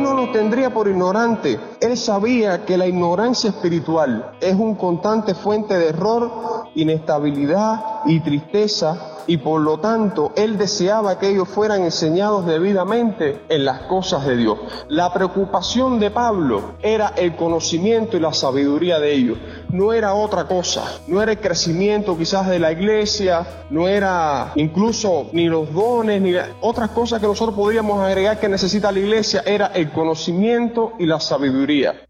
No nos tendría por ignorante. Él sabía que la ignorancia espiritual es un constante fuente de error, inestabilidad y tristeza y por lo tanto él deseaba que ellos fueran enseñados debidamente en las cosas de Dios. La preocupación de Pablo era el conocimiento y la sabiduría de ellos, no era otra cosa, no era el crecimiento quizás de la iglesia, no era incluso ni los dones, ni otras cosas que nosotros podríamos agregar que necesita la iglesia, era el conocimiento y la sabiduría.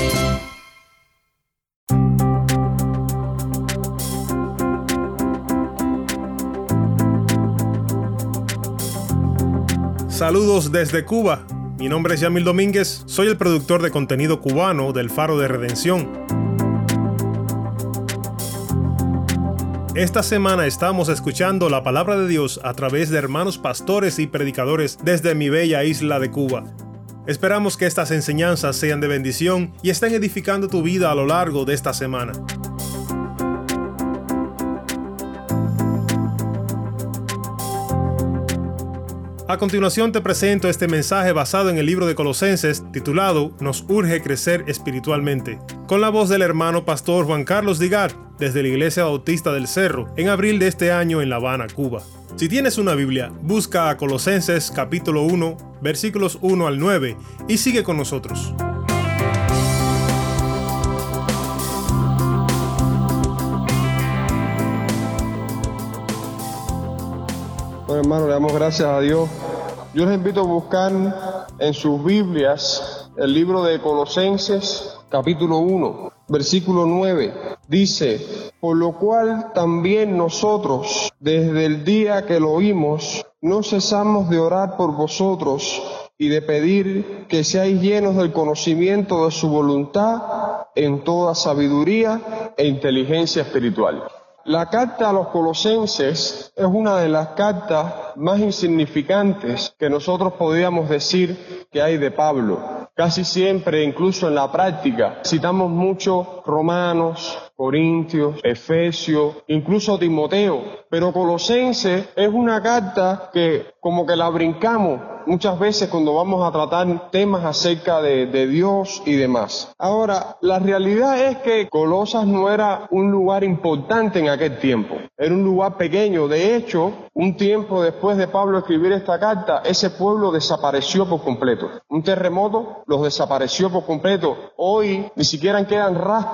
Saludos desde Cuba. Mi nombre es Yamil Domínguez, soy el productor de contenido cubano del Faro de Redención. Esta semana estamos escuchando la palabra de Dios a través de hermanos pastores y predicadores desde mi bella isla de Cuba. Esperamos que estas enseñanzas sean de bendición y estén edificando tu vida a lo largo de esta semana. A continuación te presento este mensaje basado en el libro de Colosenses titulado Nos urge crecer espiritualmente, con la voz del hermano pastor Juan Carlos Digar desde la Iglesia Bautista del Cerro en abril de este año en La Habana, Cuba. Si tienes una Biblia, busca a Colosenses capítulo 1, versículos 1 al 9 y sigue con nosotros. Hermano, le damos gracias a Dios. Yo les invito a buscar en sus Biblias el libro de Colosenses, capítulo 1, versículo 9. Dice, por lo cual también nosotros, desde el día que lo oímos, no cesamos de orar por vosotros y de pedir que seáis llenos del conocimiento de su voluntad en toda sabiduría e inteligencia espiritual. La carta a los colosenses es una de las cartas más insignificantes que nosotros podríamos decir que hay de Pablo. Casi siempre, incluso en la práctica, citamos mucho Romanos, Corintios, Efesios, incluso Timoteo, pero Colosenses es una carta que como que la brincamos muchas veces cuando vamos a tratar temas acerca de, de, Dios y demás. Ahora, la realidad es que Colosas no era un lugar importante en aquel tiempo, era un lugar pequeño. De hecho, un tiempo después de Pablo escribir esta carta, ese pueblo desapareció por completo. Un terremoto los desapareció por completo. Hoy ni siquiera quedan rastros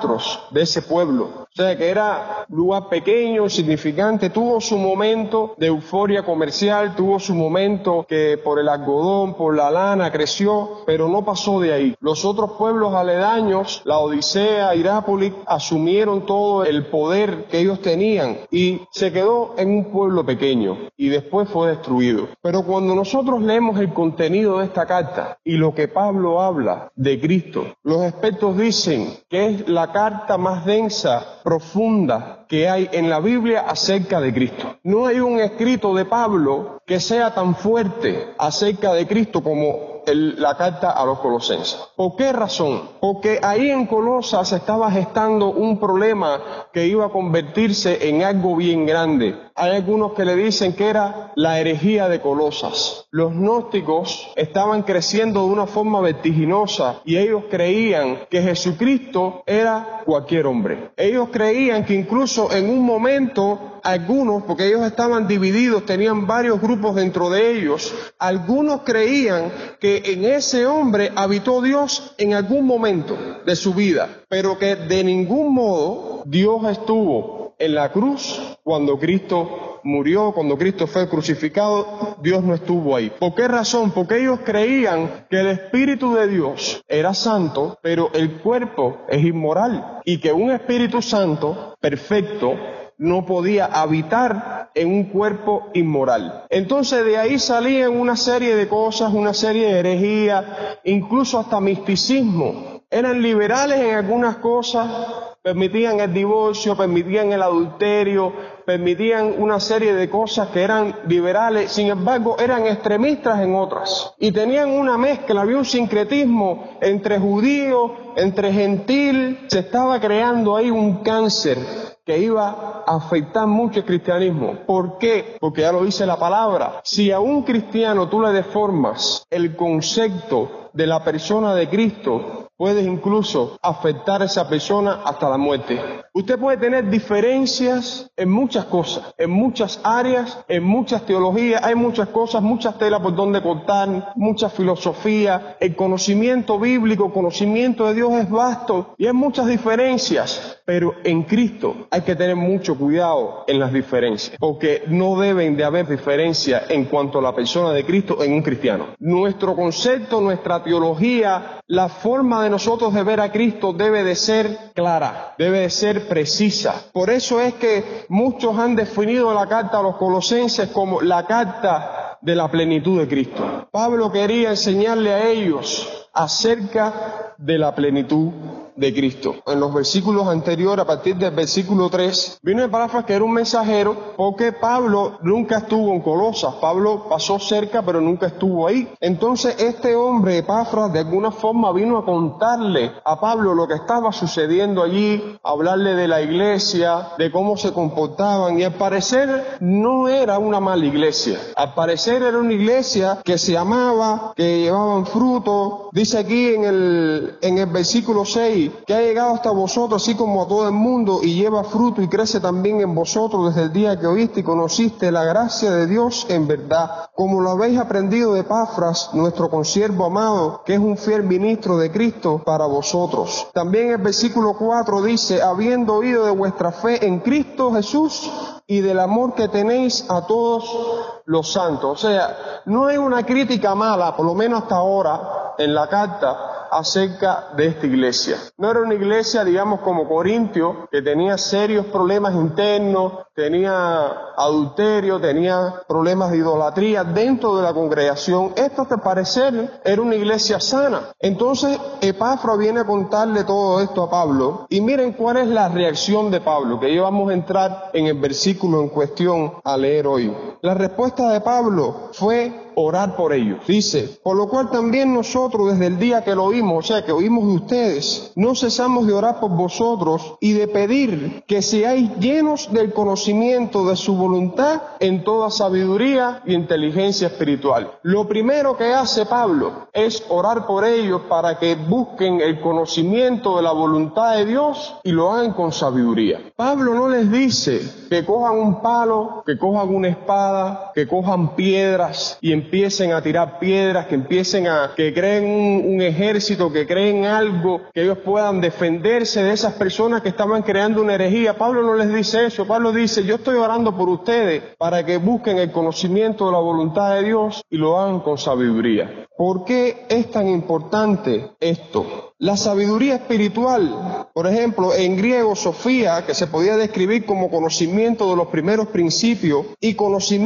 de ese pueblo. O sea que era lugar pequeño, insignificante, tuvo su momento de euforia comercial, tuvo su momento que por el algodón, por la lana creció, pero no pasó de ahí. Los otros pueblos aledaños, la Odisea, Irápolis, asumieron todo el poder que ellos tenían y se quedó en un pueblo pequeño y después fue destruido. Pero cuando nosotros leemos el contenido de esta carta y lo que Pablo habla de Cristo, los expertos dicen que es la carta más densa, profunda que hay en la Biblia acerca de Cristo. No hay un escrito de Pablo que sea tan fuerte acerca de Cristo como la carta a los colosenses. ¿Por qué razón? Porque ahí en Colosas estaba gestando un problema que iba a convertirse en algo bien grande. Hay algunos que le dicen que era la herejía de Colosas. Los gnósticos estaban creciendo de una forma vertiginosa y ellos creían que Jesucristo era cualquier hombre. Ellos creían que incluso en un momento algunos, porque ellos estaban divididos, tenían varios grupos dentro de ellos, algunos creían que en ese hombre habitó Dios en algún momento de su vida, pero que de ningún modo Dios estuvo en la cruz cuando Cristo murió, cuando Cristo fue crucificado, Dios no estuvo ahí. ¿Por qué razón? Porque ellos creían que el Espíritu de Dios era santo, pero el cuerpo es inmoral y que un Espíritu Santo perfecto no podía habitar en un cuerpo inmoral. Entonces de ahí salían una serie de cosas, una serie de herejías, incluso hasta misticismo. Eran liberales en algunas cosas, permitían el divorcio, permitían el adulterio, permitían una serie de cosas que eran liberales, sin embargo eran extremistas en otras. Y tenían una mezcla, había un sincretismo entre judío, entre gentil, se estaba creando ahí un cáncer que iba a afectar mucho el cristianismo. ¿Por qué? Porque ya lo dice la palabra. Si a un cristiano tú le deformas el concepto de la persona de Cristo, puedes incluso afectar a esa persona hasta la muerte. Usted puede tener diferencias en muchas cosas, en muchas áreas, en muchas teologías, hay muchas cosas, muchas telas por donde cortar, mucha filosofía, el conocimiento bíblico, conocimiento de Dios es vasto y hay muchas diferencias, pero en Cristo hay que tener mucho cuidado en las diferencias, porque no deben de haber diferencias en cuanto a la persona de Cristo en un cristiano. Nuestro concepto, nuestra teología, la forma de nosotros de ver a Cristo debe de ser clara, debe de ser precisa. Por eso es que muchos han definido la carta a los colosenses como la carta de la plenitud de Cristo. Pablo quería enseñarle a ellos acerca de la plenitud de Cristo. En los versículos anteriores, a partir del versículo 3, vino Epafras que era un mensajero porque Pablo nunca estuvo en Colosas. Pablo pasó cerca, pero nunca estuvo ahí. Entonces este hombre, Epafras, de alguna forma vino a contarle a Pablo lo que estaba sucediendo allí, hablarle de la iglesia, de cómo se comportaban. Y al parecer no era una mala iglesia. Al parecer era una iglesia que se amaba, que llevaban fruto. Dice aquí en el, en el versículo 6, que ha llegado hasta vosotros, así como a todo el mundo, y lleva fruto y crece también en vosotros desde el día que oíste y conociste la gracia de Dios en verdad, como lo habéis aprendido de Pafras, nuestro consiervo amado, que es un fiel ministro de Cristo para vosotros. También el versículo 4 dice, habiendo oído de vuestra fe en Cristo Jesús, y del amor que tenéis a todos los santos. O sea, no hay una crítica mala, por lo menos hasta ahora, en la carta acerca de esta iglesia. No era una iglesia, digamos, como Corintio, que tenía serios problemas internos, tenía adulterio, tenía problemas de idolatría dentro de la congregación. Esto, te parecer, era una iglesia sana. Entonces, Epafra viene a contarle todo esto a Pablo. Y miren cuál es la reacción de Pablo, que vamos a entrar en el versículo en cuestión a leer hoy. La respuesta de Pablo fue orar por ellos. Dice, por lo cual también nosotros desde el día que lo oímos, o sea, que oímos de ustedes, no cesamos de orar por vosotros y de pedir que seáis llenos del conocimiento de su voluntad en toda sabiduría y inteligencia espiritual. Lo primero que hace Pablo es orar por ellos para que busquen el conocimiento de la voluntad de Dios y lo hagan con sabiduría. Pablo no les dice que cojan un palo, que cojan una espada, que cojan piedras y empiecen a tirar piedras, que empiecen a, que creen un, ejército, que creen algo, que ellos puedan defenderse de esas personas que estaban creando una herejía. Pablo no les dice eso, Pablo dice, yo estoy orando por ustedes para que busquen el conocimiento de la voluntad de Dios y lo hagan con sabiduría. ¿Por qué es tan importante esto? La sabiduría espiritual, por ejemplo, en griego Sofía, que se podía describir como conocimiento de los primeros principios, y conocimiento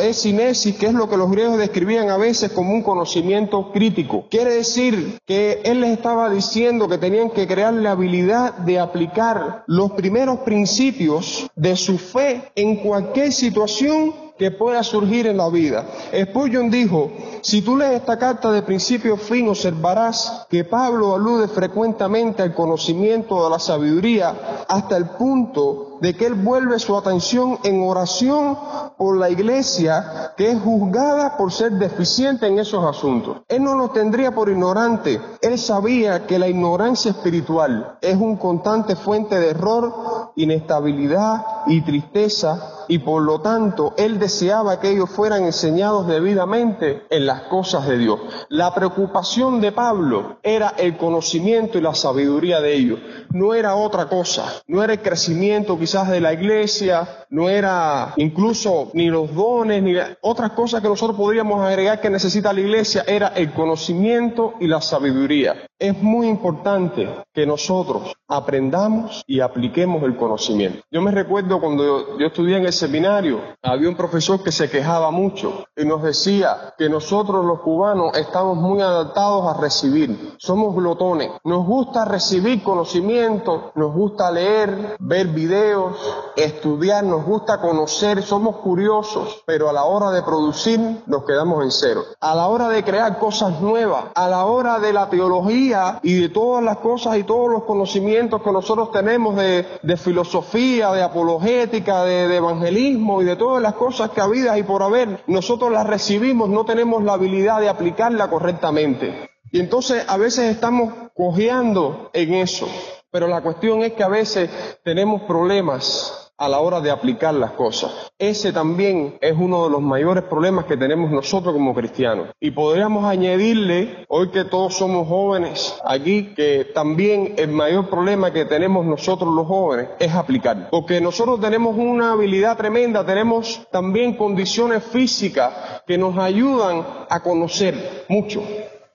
es sinesis, que es lo que los griegos describían a veces como un conocimiento crítico. Quiere decir que él les estaba diciendo que tenían que crear la habilidad de aplicar los primeros principios de su fe en cualquier situación que pueda surgir en la vida. Spurgeon dijo, si tú lees esta carta de principio a fin, observarás que Pablo alude frecuentemente al conocimiento de la sabiduría hasta el punto de que él vuelve su atención en oración por la iglesia que es juzgada por ser deficiente en esos asuntos. Él no nos tendría por ignorante. Él sabía que la ignorancia espiritual es un constante fuente de error, inestabilidad y tristeza y por lo tanto él deseaba que ellos fueran enseñados debidamente en las cosas de Dios. La preocupación de Pablo era el conocimiento y la sabiduría de ellos, no era otra cosa, no era el crecimiento quizás de la iglesia, no era incluso ni los dones, ni otras cosas que nosotros podríamos agregar que necesita la iglesia, era el conocimiento y la sabiduría. Es muy importante que nosotros aprendamos y apliquemos el conocimiento. Yo me recuerdo recuerdo cuando yo, yo, estudié en el seminario, había un profesor que se quejaba mucho y nos decía que nosotros los cubanos estamos muy adaptados a recibir. Somos glotones. Nos gusta recibir conocimiento, nos gusta leer, ver videos, estudiar, nos gusta conocer, somos curiosos, pero a la hora de producir nos quedamos en cero. A la hora de crear cosas nuevas, a la hora de la teología y de todas las cosas y todos los conocimientos que nosotros tenemos de, de filosofía, de apologética, de, de, evangelismo y de todas las cosas que habidas y por haber, nosotros las recibimos, no tenemos la habilidad de aplicarla correctamente. Y entonces a veces estamos cojeando en eso. Pero la cuestión es que a veces tenemos problemas a la hora de aplicar las cosas. Ese también es uno de los mayores problemas que tenemos nosotros como cristianos. Y podríamos añadirle, hoy que todos somos jóvenes aquí, que también el mayor problema que tenemos nosotros los jóvenes es aplicar. Porque nosotros tenemos una habilidad tremenda, tenemos también condiciones físicas que nos ayudan a conocer mucho.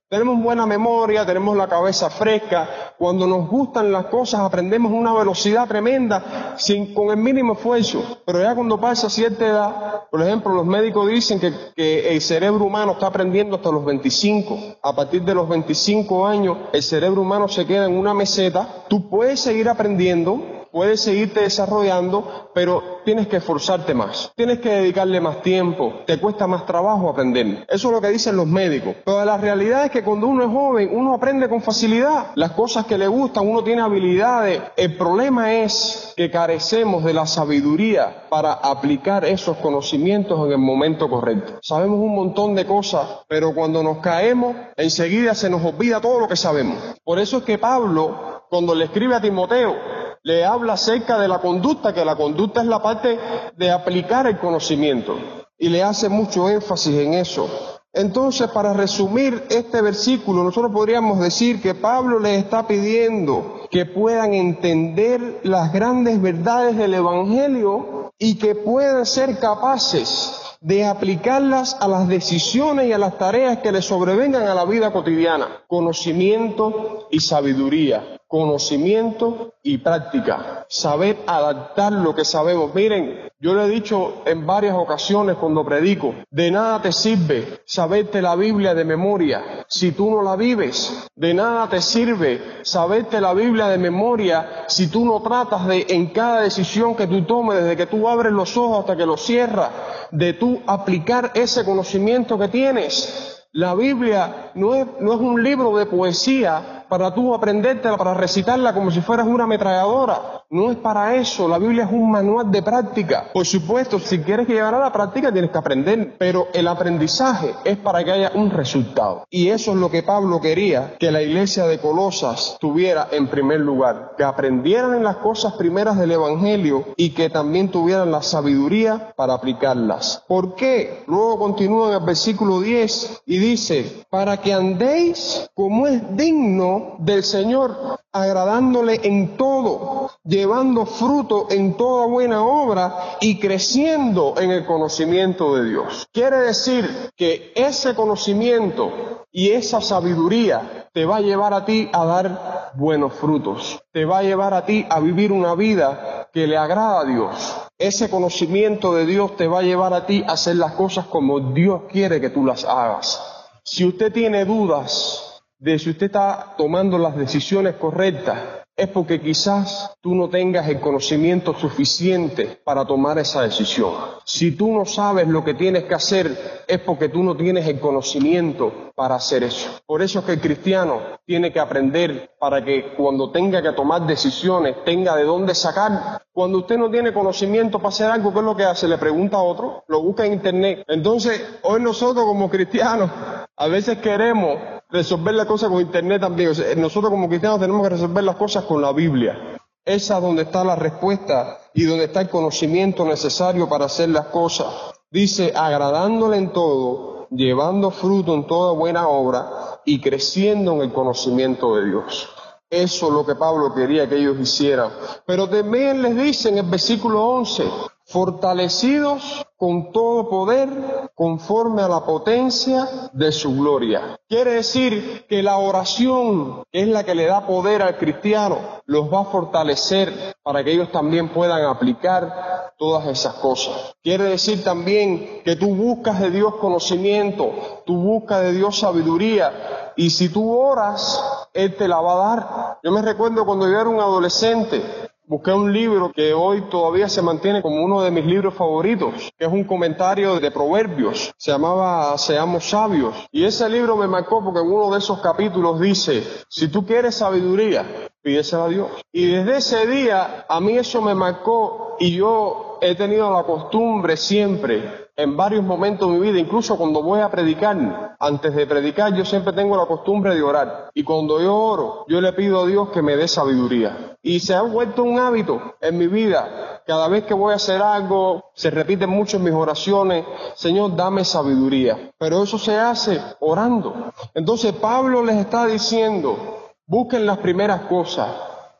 Tenemos buena memoria, tenemos la cabeza fresca. Cuando nos gustan las cosas aprendemos una velocidad tremenda sin, con el mínimo esfuerzo. Pero ya cuando pasa cierta edad, por ejemplo, los médicos dicen que, que el cerebro humano está aprendiendo hasta los 25. A partir de los 25 años, el cerebro humano se queda en una meseta. Tú puedes seguir aprendiendo, puedes seguirte desarrollando, pero tienes que esforzarte más, tienes que dedicarle más tiempo, te cuesta más trabajo aprender. Eso es lo que dicen los médicos. Pero la realidad es que cuando uno es joven, uno aprende con facilidad las cosas que le gustan, uno tiene habilidades. El problema es que carecemos de la sabiduría para aplicar esos conocimientos en el momento correcto. Sabemos un montón de cosas, pero cuando nos caemos, enseguida se nos olvida todo lo que sabemos. Por eso es que Pablo, cuando le escribe a Timoteo, le habla acerca de la conducta, que la conducta es la parte de aplicar el conocimiento. Y le hace mucho énfasis en eso. Entonces, para resumir este versículo, nosotros podríamos decir que Pablo les está pidiendo que puedan entender las grandes verdades del Evangelio y que puedan ser capaces de aplicarlas a las decisiones y a las tareas que les sobrevengan a la vida cotidiana. Conocimiento y sabiduría conocimiento y práctica, saber adaptar lo que sabemos. Miren, yo le he dicho en varias ocasiones cuando predico, de nada te sirve saberte la Biblia de memoria si tú no la vives. De nada te sirve saberte la Biblia de memoria si tú no tratas de en cada decisión que tú tomes, desde que tú abres los ojos hasta que los cierras, de tú aplicar ese conocimiento que tienes. La Biblia no es, no es un libro de poesía para tú aprendértela, para recitarla como si fueras una ametralladora. No es para eso. La Biblia es un manual de práctica. Por supuesto, si quieres llegar a la práctica tienes que aprender, pero el aprendizaje es para que haya un resultado. Y eso es lo que Pablo quería que la iglesia de Colosas tuviera en primer lugar, que aprendieran en las cosas primeras del Evangelio y que también tuvieran la sabiduría para aplicarlas. ¿Por qué? Luego continúa en el versículo 10 y dice, para que andéis como es digno del Señor, agradándole en todo, llevando fruto en toda buena obra y creciendo en el conocimiento de Dios. Quiere decir que ese conocimiento y esa sabiduría te va a llevar a ti a dar buenos frutos, te va a llevar a ti a vivir una vida que le agrada a Dios. Ese conocimiento de Dios te va a llevar a ti a hacer las cosas como Dios quiere que tú las hagas. Si usted tiene dudas de si usted está tomando las decisiones correctas, es porque quizás tú no tengas el conocimiento suficiente para tomar esa decisión. Si tú no sabes lo que tienes que hacer, es porque tú no tienes el conocimiento para hacer eso. Por eso es que el cristiano tiene que aprender para que cuando tenga que tomar decisiones tenga de dónde sacar. Cuando usted no tiene conocimiento para hacer algo, ¿qué es lo que hace? Le pregunta a otro, lo busca en internet. Entonces, hoy nosotros como cristianos a veces queremos resolver las cosas con internet también. nosotros como cristianos tenemos que resolver las cosas con la Biblia. Esa es donde está la respuesta y donde está el conocimiento necesario para hacer las cosas. Dice, agradándole en todo, llevando fruto en toda buena obra y creciendo en el conocimiento de Dios. Eso es lo que Pablo quería que ellos hicieran. Pero también les dice en el versículo 11, fortalecidos con todo poder conforme a la potencia de su gloria. Quiere decir que la oración es la que le da poder al cristiano, los va a fortalecer para que ellos también puedan aplicar todas esas cosas. Quiere decir también que tú buscas de Dios conocimiento, tú buscas de Dios sabiduría y si tú oras, Él te la va a dar. Yo me recuerdo cuando yo era un adolescente, busqué un libro que hoy todavía se mantiene como uno de mis libros favoritos, que es un comentario de proverbios, se llamaba Seamos sabios. Y ese libro me marcó porque en uno de esos capítulos dice, si tú quieres sabiduría, pídesela a Dios. Y desde ese día a mí eso me marcó y yo he tenido la costumbre siempre en varios momentos de mi vida, incluso cuando voy a predicar, antes de predicar yo siempre tengo la costumbre de orar. Y cuando yo oro, yo le pido a Dios que me dé sabiduría. Y se ha vuelto un hábito en mi vida. Cada vez que voy a hacer algo, se repiten mucho en mis oraciones, Señor, dame sabiduría. Pero eso se hace orando. Entonces Pablo les está diciendo, busquen las primeras cosas,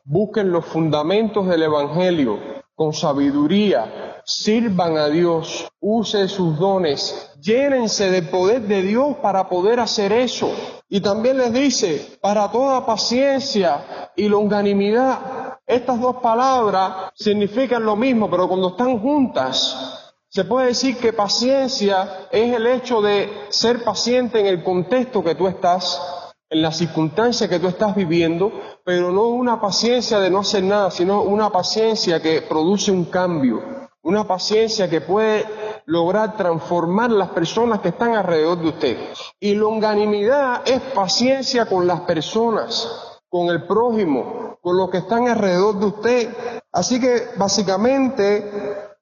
busquen los fundamentos del Evangelio. Con sabiduría, sirvan a Dios, use sus dones, llénense del poder de Dios para poder hacer eso. Y también les dice, para toda paciencia y longanimidad. Estas dos palabras significan lo mismo, pero cuando están juntas, se puede decir que paciencia es el hecho de ser paciente en el contexto que tú estás, en la circunstancia que tú estás viviendo, pero no una paciencia de no hacer nada, sino una paciencia que produce un cambio una paciencia que puede lograr transformar las personas que están alrededor de usted. Y longanimidad es paciencia con las personas, con el prójimo, con los que están alrededor de usted. Así que básicamente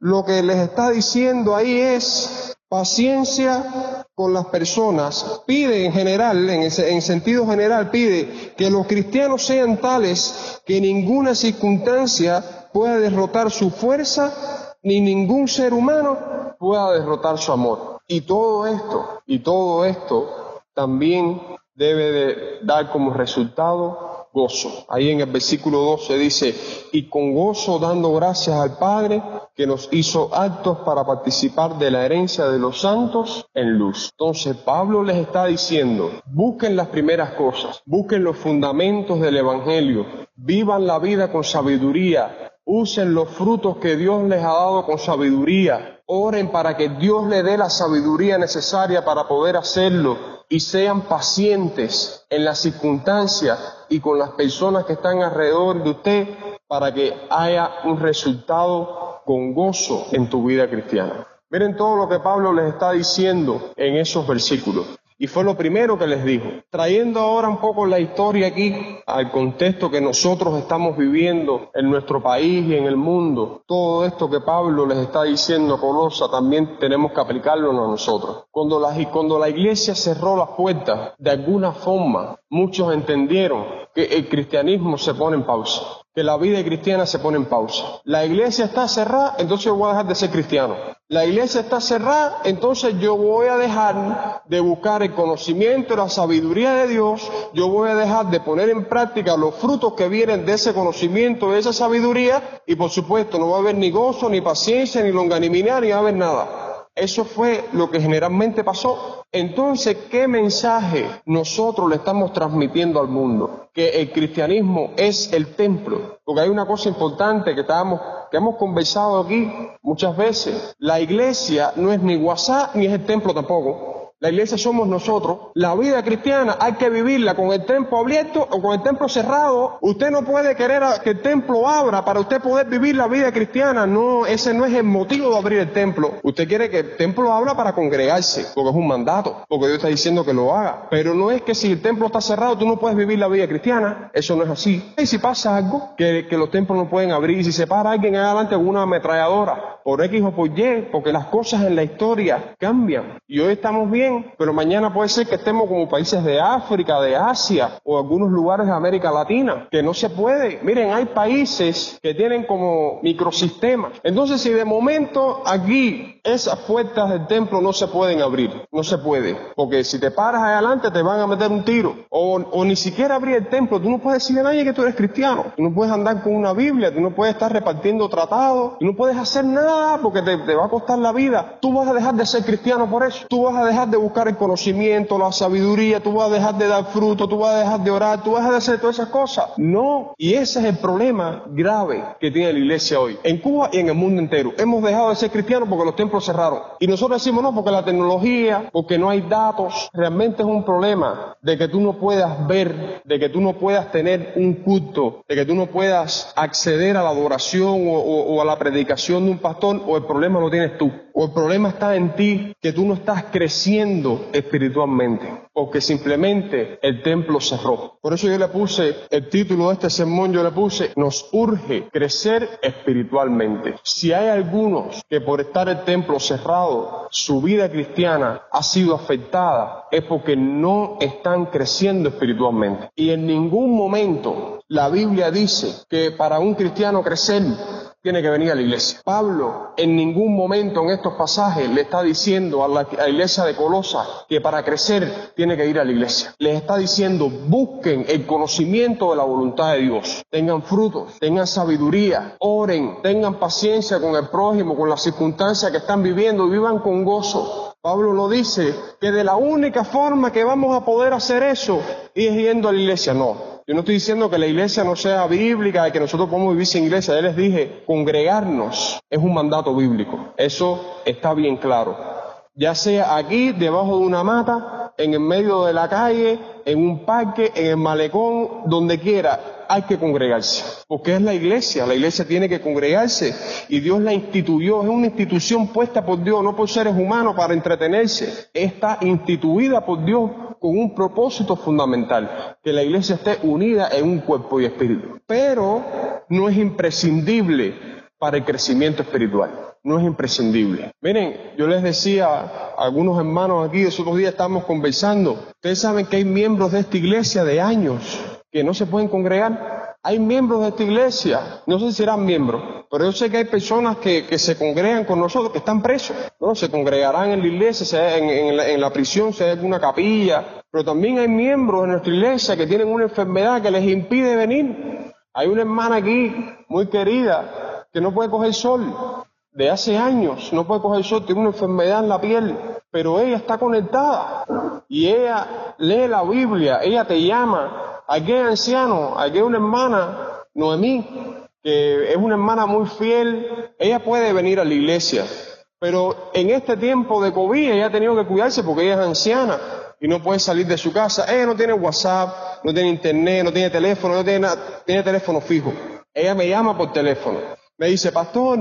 lo que les está diciendo ahí es paciencia con las personas. Pide en general, en, en sentido general, pide que los cristianos sean tales que ninguna circunstancia pueda derrotar su fuerza ni ningún ser humano pueda derrotar su amor. Y todo esto, y todo esto también debe de dar como resultado gozo. Ahí en el versículo 12 dice, y con gozo dando gracias al Padre que nos hizo actos para participar de la herencia de los santos en luz. Entonces Pablo les está diciendo, busquen las primeras cosas, busquen los fundamentos del Evangelio, vivan la vida con sabiduría, Usen los frutos que Dios les ha dado con sabiduría. Oren para que Dios le dé la sabiduría necesaria para poder hacerlo. Y sean pacientes en las circunstancias y con las personas que están alrededor de usted para que haya un resultado con gozo en tu vida cristiana. Miren todo lo que Pablo les está diciendo en esos versículos. Y fue lo primero que les dijo. Trayendo ahora un poco la historia aquí al contexto que nosotros estamos viviendo en nuestro país y en el mundo, todo esto que Pablo les está diciendo a Colosa también tenemos que aplicarlo a nosotros. Cuando la, cuando la iglesia cerró las puertas, de alguna forma, muchos entendieron que el cristianismo se pone en pausa que la vida cristiana se pone en pausa. La iglesia está cerrada, entonces voy a dejar de ser cristiano. La iglesia está cerrada, entonces yo voy a dejar de buscar el conocimiento la sabiduría de Dios, yo voy a dejar de poner en práctica los frutos que vienen de ese conocimiento, de esa sabiduría, y por supuesto no va a haber ni gozo, ni paciencia, ni longanimidad, ni va a haber nada. Eso fue lo que generalmente pasó. Entonces, ¿qué mensaje nosotros le estamos transmitiendo al mundo? Que el cristianismo es el templo. Porque hay una cosa importante que, estábamos, que hemos conversado aquí muchas veces. La iglesia no es ni WhatsApp ni es el templo tampoco. La iglesia somos nosotros. La vida cristiana hay que vivirla con el templo abierto o con el templo cerrado. Usted no puede querer que el templo abra para usted poder vivir la vida cristiana. No, ese no es el motivo de abrir el templo. Usted quiere que el templo abra para congregarse, porque es un mandato, porque Dios está diciendo que lo haga. Pero no es que si el templo está cerrado tú no puedes vivir la vida cristiana. Eso no es así. Y si pasa algo, que, los templos no pueden abrir, y si se para alguien adelante con una ametralladora, por X o por Y, porque las cosas en la historia cambian. Y hoy estamos viendo bien, pero mañana puede ser que estemos como países de África, de Asia o algunos lugares de América Latina, que no se puede. Miren, hay países que tienen como microsistemas. Entonces, si de momento aquí esas puertas del templo no se pueden abrir, no se puede, porque si te paras adelante te van a meter un tiro, o, o ni siquiera abrir el templo, tú no puedes decirle a nadie que tú eres cristiano, tú no puedes andar con una Biblia, tú no puedes estar repartiendo tratados, tú no puedes hacer nada porque te, te va a costar la vida, tú vas a dejar de ser cristiano por eso, tú vas a dejar de buscar el conocimiento, la sabiduría, tú vas a dejar de dar fruto, tú vas a dejar de orar, tú vas a de hacer todas esas cosas. No, y ese es el problema grave que tiene la iglesia hoy, en Cuba y en el mundo entero. Hemos dejado de ser cristianos porque los templos cerraron. Y nosotros decimos no, porque la tecnología, porque no hay datos, realmente es un problema de que tú no puedas ver, de que tú no puedas tener un culto, de que tú no puedas acceder a la adoración o- o a la predicación de un pastor, o el problema lo tienes tú, o el problema está en ti, que tú no estás creciendo espiritualmente, porque simplemente el templo cerró. Por eso yo le puse el título de este sermón, yo le puse, nos urge crecer espiritualmente. Si hay algunos que por estar el templo cerrado, su vida cristiana ha sido afectada, es porque no están creciendo espiritualmente. Y en ningún momento la Biblia dice que para un cristiano crecer tiene que venir a la iglesia. Pablo en ningún momento en estos pasajes le está diciendo a la, iglesia de Colosa que para crecer tiene que ir a la iglesia. Les está diciendo busquen el conocimiento de la voluntad de Dios, tengan frutos, tengan sabiduría, oren, tengan paciencia con el prójimo, con las circunstancias que están viviendo, vivan con gozo. Pablo lo dice que de la única forma que vamos a poder hacer eso es yendo a la iglesia. No, yo no estoy diciendo que la iglesia no sea bíblica y que nosotros podemos vivir sin iglesia. Ya les dije, congregarnos es un mandato bíblico. Eso está bien claro. Ya sea aquí, debajo de una mata, en el medio de la calle, en un parque, en el malecón, donde quiera, hay que congregarse. Porque es la iglesia. La iglesia tiene que congregarse. Y Dios la instituyó. Es una institución puesta por Dios, no por seres humanos para entretenerse. Está instituida por Dios con un propósito fundamental, que la iglesia esté unida en un cuerpo y espíritu. Pero no es imprescindible para el crecimiento espiritual. No es imprescindible. Miren, yo les decía a algunos hermanos aquí, esos otros días estábamos conversando. Ustedes saben que hay miembros de esta iglesia de años que no se pueden congregar. Hay miembros de esta iglesia, no sé si serán miembros, pero yo sé que hay personas que, que se congregan con nosotros que están presos. ¿no? Se congregarán en la iglesia, sea en, en la, en prisión, si hay alguna capilla. Pero también hay miembros de nuestra iglesia que tienen una enfermedad que les impide venir. Hay una hermana aquí, muy querida, que no puede coger sol. De hace años no puede coger sol, tiene una enfermedad en la piel, pero ella está conectada y ella lee la Biblia, ella te llama. Hay anciano, hay una hermana, Noemí, que es una hermana muy fiel, ella puede venir a la iglesia, pero en este tiempo de COVID ella ha tenido que cuidarse porque ella es anciana y no puede salir de su casa. Ella no tiene WhatsApp, no tiene internet, no tiene teléfono, no tiene tiene teléfono fijo. Ella me llama por teléfono. Me dice, pastor,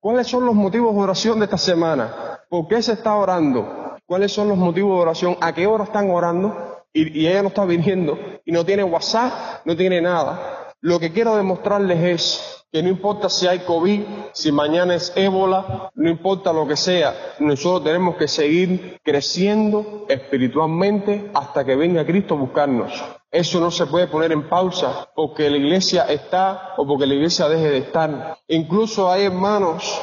¿cuáles son los motivos de oración de esta semana? ¿Por qué se está orando? ¿Cuáles son los motivos de oración? ¿A qué hora están orando? Y, y ella no está viniendo y no tiene WhatsApp, no tiene nada. Lo que quiero demostrarles es que no importa si hay COVID, si mañana es ébola, no importa lo que sea, nosotros tenemos que seguir creciendo espiritualmente hasta que venga Cristo a buscarnos. Eso no se puede poner en pausa porque la iglesia está o porque la iglesia deje de estar. Incluso hay hermanos,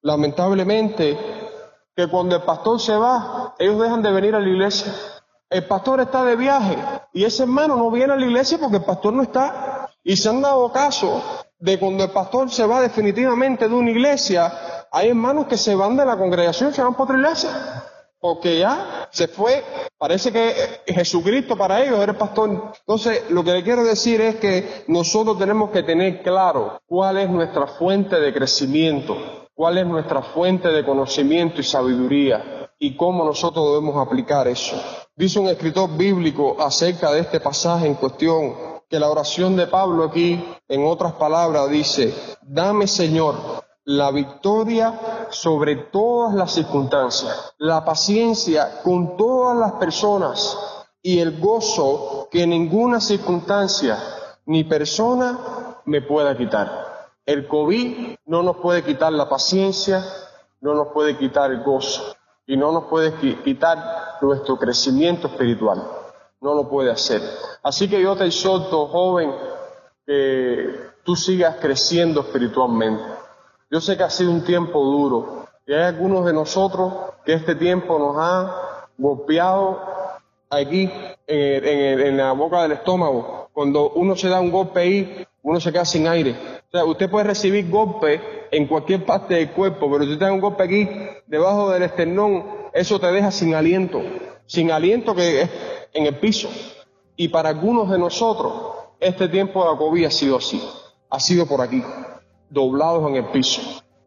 lamentablemente, que cuando el pastor se va, ellos dejan de venir a la iglesia. El pastor está de viaje y ese hermano no viene a la iglesia porque el pastor no está. Y se han dado caso de cuando el pastor se va definitivamente de una iglesia, hay hermanos que se van de la congregación, se van para otra iglesia. Porque ya se fue, parece que Jesucristo para ellos era el pastor. Entonces, lo que le quiero decir es que nosotros tenemos que tener claro cuál es nuestra fuente de crecimiento, cuál es nuestra fuente de conocimiento y sabiduría y cómo nosotros debemos aplicar eso. Dice un escritor bíblico acerca de este pasaje en cuestión que la oración de Pablo aquí, en otras palabras, dice, dame Señor la victoria sobre todas las circunstancias, la paciencia con todas las personas y el gozo que ninguna circunstancia ni persona me pueda quitar. El COVID no nos puede quitar la paciencia, no nos puede quitar el gozo. y no nos puede quitar nuestro crecimiento espiritual. No lo puede hacer. Así que yo te exhorto, joven, que tú sigas creciendo espiritualmente. Yo sé que ha sido un tiempo duro y hay algunos de nosotros que este tiempo nos ha golpeado aquí en, la boca del estómago. Cuando uno se da un golpe ahí, uno se queda sin aire. O sea, usted puede recibir golpe en cualquier parte del cuerpo, pero si usted da un golpe aquí, debajo del esternón, eso te deja sin aliento. Sin aliento que es en el piso. Y para algunos de nosotros, este tiempo de la COVID ha sido así. Ha sido por aquí, doblados en el piso.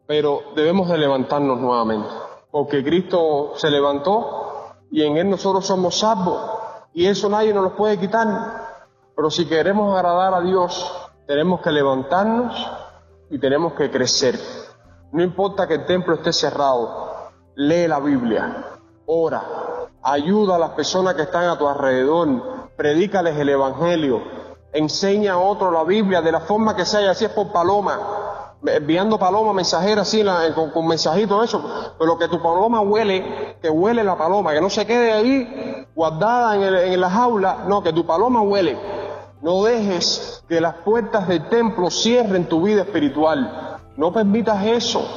Pero debemos de levantarnos nuevamente. Porque Cristo se levantó y en Él nosotros somos salvos y eso nadie nos lo puede quitar. Pero si queremos agradar a Dios, tenemos que levantarnos y tenemos que crecer. No importa que el templo esté cerrado, lee la Biblia, ora, ayuda a las personas que están a tu alrededor, predícales el Evangelio, enseña a otro la Biblia de la forma que sea, así es por paloma, enviando paloma mensajera así con, con mensajitos eso, pero que tu paloma huele, que huele la paloma, que no se quede ahí guardada en, en la jaula, no, que tu paloma huele. No dejes que las puertas del templo cierren tu vida espiritual. No permitas eso.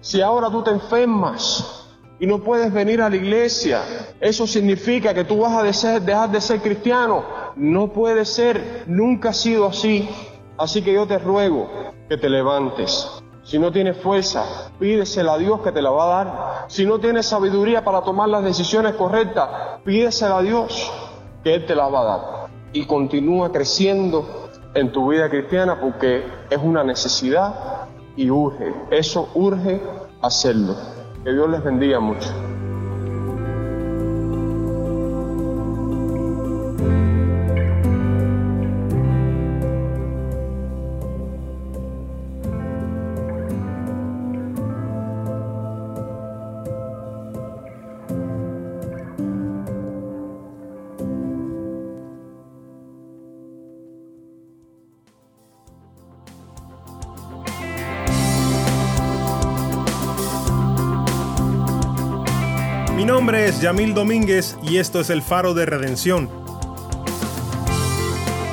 Si ahora tú te enfermas y no puedes venir a la iglesia, eso significa que tú vas a dejar de ser cristiano. No puede ser, nunca ha sido así. Así que yo te ruego que te levantes. Si no tienes fuerza, pídesela a Dios que te la va a dar. Si no tienes sabiduría para tomar las decisiones correctas, pídesela a Dios que Él te la va a dar. Y continúa creciendo en tu vida cristiana porque es una necesidad y urge. Eso urge hacerlo. Que Dios les bendiga mucho. Nombre es Yamil Domínguez y esto es el Faro de Redención.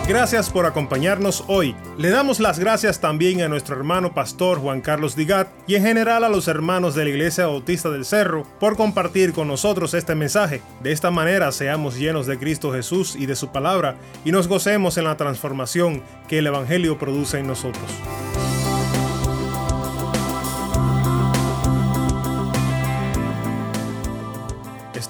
Gracias por acompañarnos hoy. Le damos las gracias también a nuestro hermano pastor Juan Carlos Digat y en general a los hermanos de la Iglesia Bautista del Cerro por compartir con nosotros este mensaje. De esta manera seamos llenos de Cristo Jesús y de su palabra y nos gocemos en la transformación que el Evangelio produce en nosotros.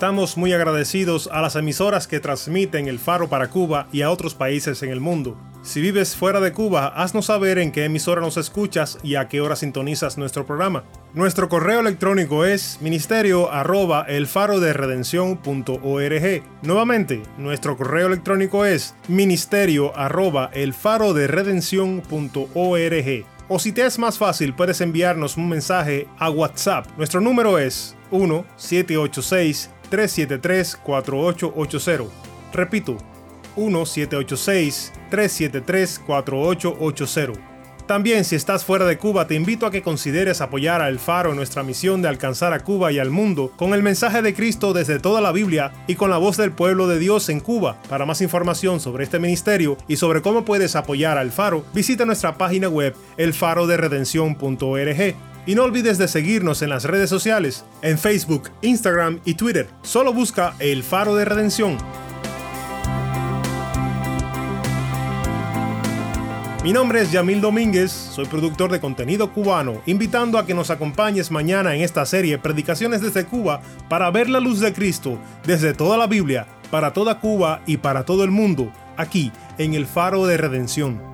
Estamos muy agradecidos a las emisoras que transmiten el faro para Cuba y a otros países en el mundo. Si vives fuera de Cuba, haznos saber en qué emisora nos escuchas y a qué hora sintonizas nuestro programa. Nuestro correo electrónico es ministerio arroba el faro de redención.org. Nuevamente, nuestro correo electrónico es ministerio arroba el faro de redención.org. O si te es más fácil, puedes enviarnos un mensaje a WhatsApp. Nuestro número es 1 786 373-4880. Repito, 1-786-373-4880. También si estás fuera de Cuba te invito a que consideres apoyar a El Faro en nuestra misión de alcanzar a Cuba y al mundo con el mensaje de Cristo desde toda la Biblia y con la voz del pueblo de Dios en Cuba. Para más información sobre este ministerio y sobre cómo puedes apoyar al Faro, visita nuestra página web elfaroderedención.org y no olvides de seguirnos en las redes sociales, en Facebook, Instagram y Twitter. Solo busca El Faro de Redención. Mi nombre es Yamil Domínguez, soy productor de contenido cubano, invitando a que nos acompañes mañana en esta serie Predicaciones desde Cuba para ver la luz de Cristo desde toda la Biblia, para toda Cuba y para todo el mundo, aquí en el Faro de Redención.